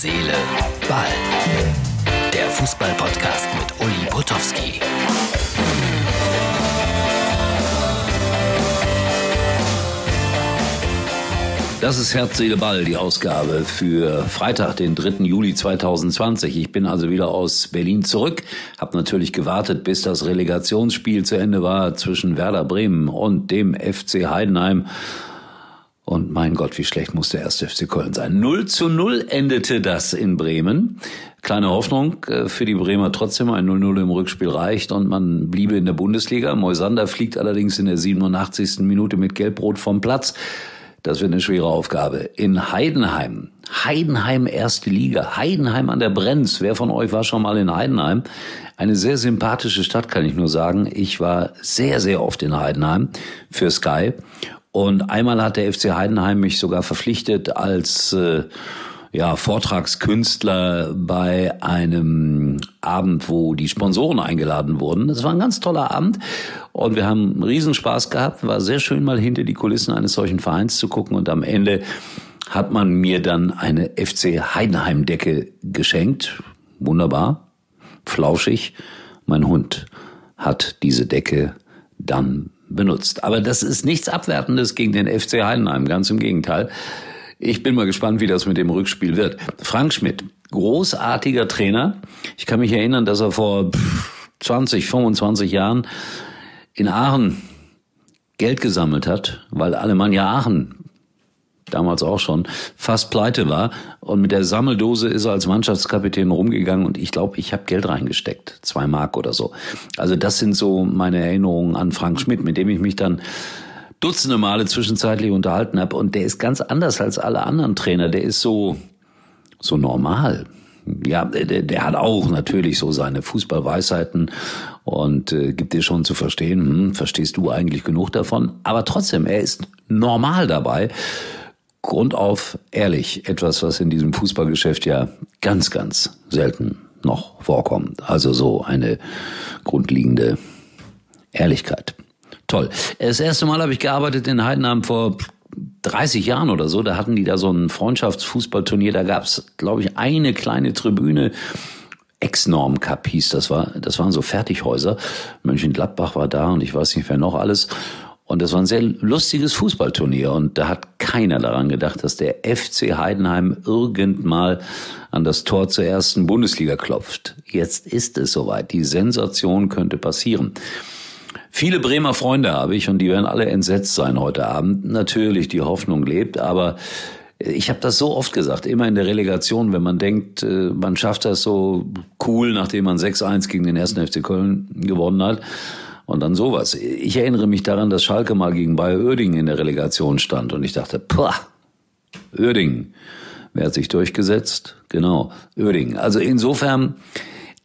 Seele, Ball. Der Fußball-Podcast mit Uli Potowski. Das ist Herz, Seele, Ball, die Ausgabe für Freitag, den 3. Juli 2020. Ich bin also wieder aus Berlin zurück, habe natürlich gewartet, bis das Relegationsspiel zu Ende war zwischen Werder Bremen und dem FC Heidenheim. Und mein Gott, wie schlecht muss der erste FC Köln sein. 0 zu 0 endete das in Bremen. Kleine Hoffnung äh, für die Bremer trotzdem. Ein 0-0 im Rückspiel reicht und man bliebe in der Bundesliga. Moisander fliegt allerdings in der 87. Minute mit Gelbrot vom Platz. Das wird eine schwere Aufgabe. In Heidenheim. Heidenheim erste Liga. Heidenheim an der Brenz. Wer von euch war schon mal in Heidenheim? Eine sehr sympathische Stadt, kann ich nur sagen. Ich war sehr, sehr oft in Heidenheim für Sky. Und einmal hat der FC Heidenheim mich sogar verpflichtet als äh, ja, Vortragskünstler bei einem Abend, wo die Sponsoren eingeladen wurden. Das war ein ganz toller Abend und wir haben einen Riesenspaß gehabt. War sehr schön, mal hinter die Kulissen eines solchen Vereins zu gucken und am Ende hat man mir dann eine FC Heidenheim Decke geschenkt. Wunderbar, flauschig. Mein Hund hat diese Decke dann benutzt. Aber das ist nichts Abwertendes gegen den FC Heidenheim, ganz im Gegenteil. Ich bin mal gespannt, wie das mit dem Rückspiel wird. Frank Schmidt, großartiger Trainer. Ich kann mich erinnern, dass er vor 20, 25 Jahren in Aachen Geld gesammelt hat, weil Alemannia Aachen damals auch schon fast pleite war und mit der Sammeldose ist er als Mannschaftskapitän rumgegangen und ich glaube, ich habe Geld reingesteckt, zwei Mark oder so. Also das sind so meine Erinnerungen an Frank Schmidt, mit dem ich mich dann Dutzende Male zwischenzeitlich unterhalten habe. Und der ist ganz anders als alle anderen Trainer. Der ist so, so normal. Ja, der, der hat auch natürlich so seine Fußballweisheiten und äh, gibt dir schon zu verstehen, hm, verstehst du eigentlich genug davon? Aber trotzdem, er ist normal dabei. Grundauf ehrlich, etwas, was in diesem Fußballgeschäft ja ganz, ganz selten noch vorkommt. Also so eine grundlegende Ehrlichkeit. Toll. Das erste Mal habe ich gearbeitet in Heidenheim vor 30 Jahren oder so. Da hatten die da so ein Freundschaftsfußballturnier. Da gab es, glaube ich, eine kleine Tribüne. Ex-Norm Cup hieß das war. Das waren so Fertighäuser. Mönchengladbach war da und ich weiß nicht wer noch alles. Und das war ein sehr lustiges Fußballturnier. Und da hat keiner daran gedacht, dass der FC Heidenheim irgend mal an das Tor zur ersten Bundesliga klopft. Jetzt ist es soweit. Die Sensation könnte passieren. Viele Bremer Freunde habe ich und die werden alle entsetzt sein heute Abend. Natürlich, die Hoffnung lebt, aber ich habe das so oft gesagt, immer in der Relegation, wenn man denkt, äh, man schafft das so cool, nachdem man 6-1 gegen den ersten FC Köln gewonnen hat. Und dann sowas. Ich erinnere mich daran, dass Schalke mal gegen Bayer Oerdingen in der Relegation stand und ich dachte, pah, Oerdingen. Wer hat sich durchgesetzt? Genau, Oerdingen. Also insofern,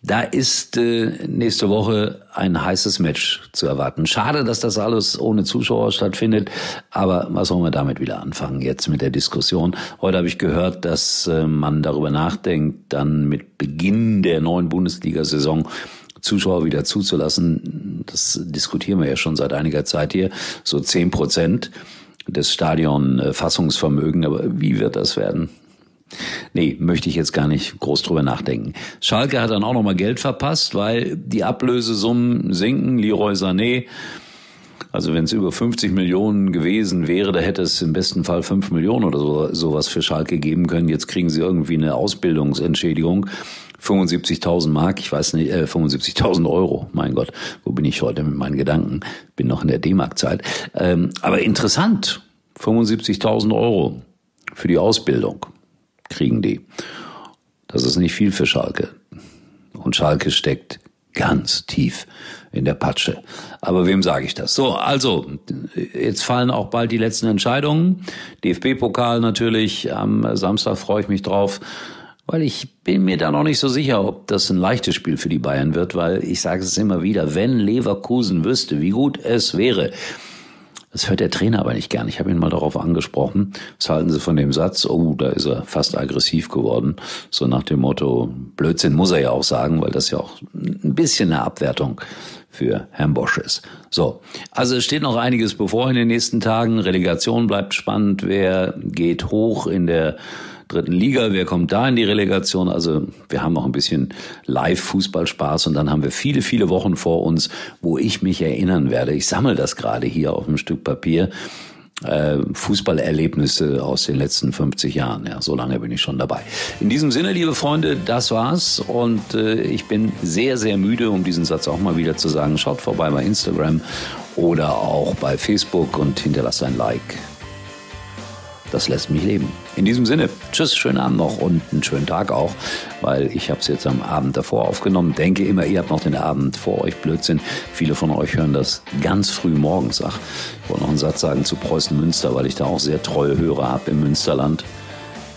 da ist äh, nächste Woche ein heißes Match zu erwarten. Schade, dass das alles ohne Zuschauer stattfindet, aber was sollen wir damit wieder anfangen jetzt mit der Diskussion? Heute habe ich gehört, dass äh, man darüber nachdenkt, dann mit Beginn der neuen Bundesliga-Saison Zuschauer wieder zuzulassen. Das diskutieren wir ja schon seit einiger Zeit hier. So zehn Prozent des Stadion äh, Fassungsvermögen. Aber wie wird das werden? Nee, möchte ich jetzt gar nicht groß drüber nachdenken. Schalke hat dann auch nochmal Geld verpasst, weil die Ablösesummen sinken. Leroy Sané, also wenn es über 50 Millionen gewesen wäre, da hätte es im besten Fall 5 Millionen oder so, sowas für Schalke geben können. Jetzt kriegen sie irgendwie eine Ausbildungsentschädigung. 75.000 Mark, ich weiß nicht, äh, 75.000 Euro, mein Gott, wo bin ich heute mit meinen Gedanken? Bin noch in der D-Mark-Zeit. Ähm, aber interessant, 75.000 Euro für die Ausbildung kriegen die. Das ist nicht viel für Schalke. Und Schalke steckt ganz tief in der Patsche. Aber wem sage ich das? So, also, jetzt fallen auch bald die letzten Entscheidungen. DFB-Pokal natürlich, am Samstag freue ich mich drauf, weil ich bin mir da noch nicht so sicher, ob das ein leichtes Spiel für die Bayern wird, weil ich sage es immer wieder, wenn Leverkusen wüsste, wie gut es wäre, das hört der Trainer aber nicht gern. Ich habe ihn mal darauf angesprochen. Was halten Sie von dem Satz? Oh, da ist er fast aggressiv geworden. So nach dem Motto, Blödsinn muss er ja auch sagen, weil das ja auch ein bisschen eine Abwertung für Herrn Bosch ist. So, also es steht noch einiges bevor in den nächsten Tagen. Relegation bleibt spannend. Wer geht hoch in der dritten Liga. Wer kommt da in die Relegation? Also wir haben noch ein bisschen Live-Fußballspaß und dann haben wir viele, viele Wochen vor uns, wo ich mich erinnern werde. Ich sammle das gerade hier auf einem Stück Papier. Äh, Fußballerlebnisse aus den letzten 50 Jahren. Ja, so lange bin ich schon dabei. In diesem Sinne, liebe Freunde, das war's und äh, ich bin sehr, sehr müde, um diesen Satz auch mal wieder zu sagen. Schaut vorbei bei Instagram oder auch bei Facebook und hinterlasst ein Like das lässt mich leben. In diesem Sinne, tschüss, schönen Abend noch und einen schönen Tag auch, weil ich habe es jetzt am Abend davor aufgenommen. Denke immer, ihr habt noch den Abend vor euch, Blödsinn. Viele von euch hören das ganz früh morgens. Ach, ich wollte noch einen Satz sagen zu Preußen Münster, weil ich da auch sehr treue Hörer habe im Münsterland.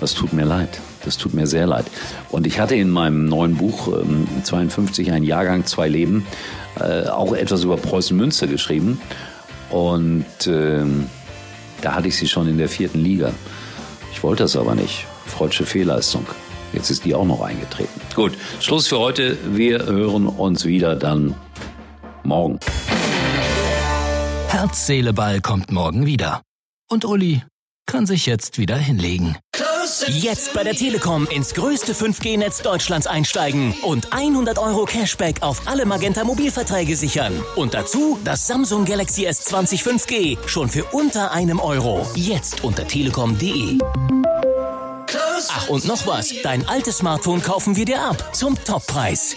Das tut mir leid. Das tut mir sehr leid. Und ich hatte in meinem neuen Buch ähm, 52 ein Jahrgang, zwei Leben, äh, auch etwas über Preußen Münster geschrieben. Und ähm, da hatte ich sie schon in der vierten Liga. Ich wollte das aber nicht. Freudsche Fehlleistung. Jetzt ist die auch noch eingetreten. Gut, Schluss für heute. Wir hören uns wieder dann morgen. Herz, Seele, Ball kommt morgen wieder. Und Uli kann sich jetzt wieder hinlegen. Jetzt bei der Telekom ins größte 5G-Netz Deutschlands einsteigen und 100 Euro Cashback auf alle Magenta Mobilverträge sichern. Und dazu das Samsung Galaxy S20 5G schon für unter einem Euro. Jetzt unter telekom.de. Ach und noch was, dein altes Smartphone kaufen wir dir ab zum Toppreis.